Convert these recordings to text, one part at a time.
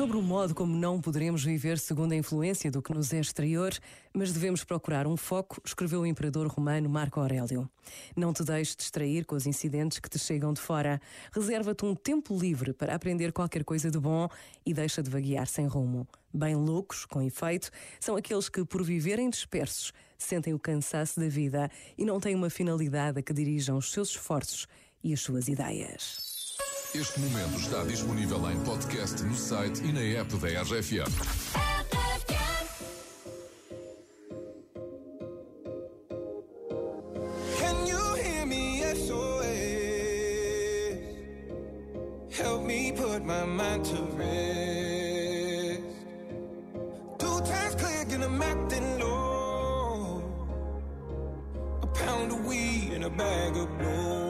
sobre o modo como não poderemos viver segundo a influência do que nos é exterior, mas devemos procurar um foco, escreveu o imperador romano Marco Aurélio. Não te deixes distrair com os incidentes que te chegam de fora. Reserva-te um tempo livre para aprender qualquer coisa de bom e deixa de vaguear sem rumo. Bem loucos, com efeito, são aqueles que, por viverem dispersos, sentem o cansaço da vida e não têm uma finalidade a que dirijam os seus esforços e as suas ideias. Este momento está disponível em podcast no site e na app da RFM. Can you hear me? Help me put my mind to rest. Two times low. A pound of a bag of blow.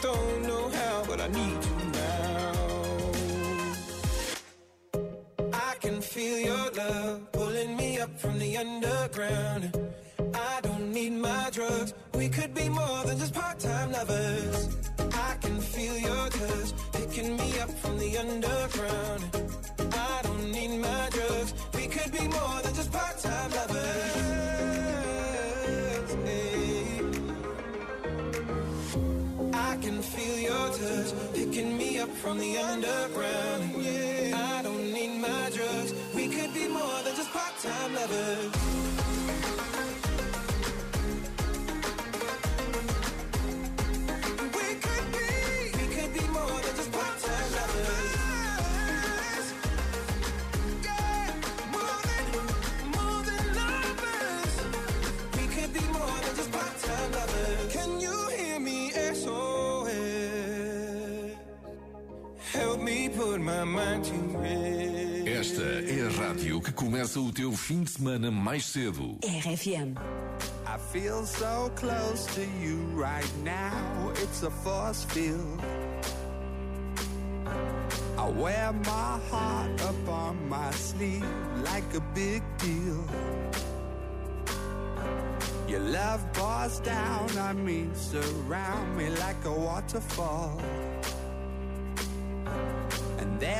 Don't know how, but I need you now. I can feel your love pulling me up from the underground. I don't need my drugs. We could be more than just part-time lovers. I can feel your touch picking me up from the underground. I don't need my drugs. We could be more than just part-time lovers. I can feel your touch picking me up from the underground. Yeah, I don't need my drugs. We could be more than just part-time lovers. Esta é a rádio que começa o teu fim de semana mais cedo. RFM. I feel so close to you right now. It's a force field. I wear my heart up on my sleeve like a big deal. Your love pours down on me, surround me like a waterfall.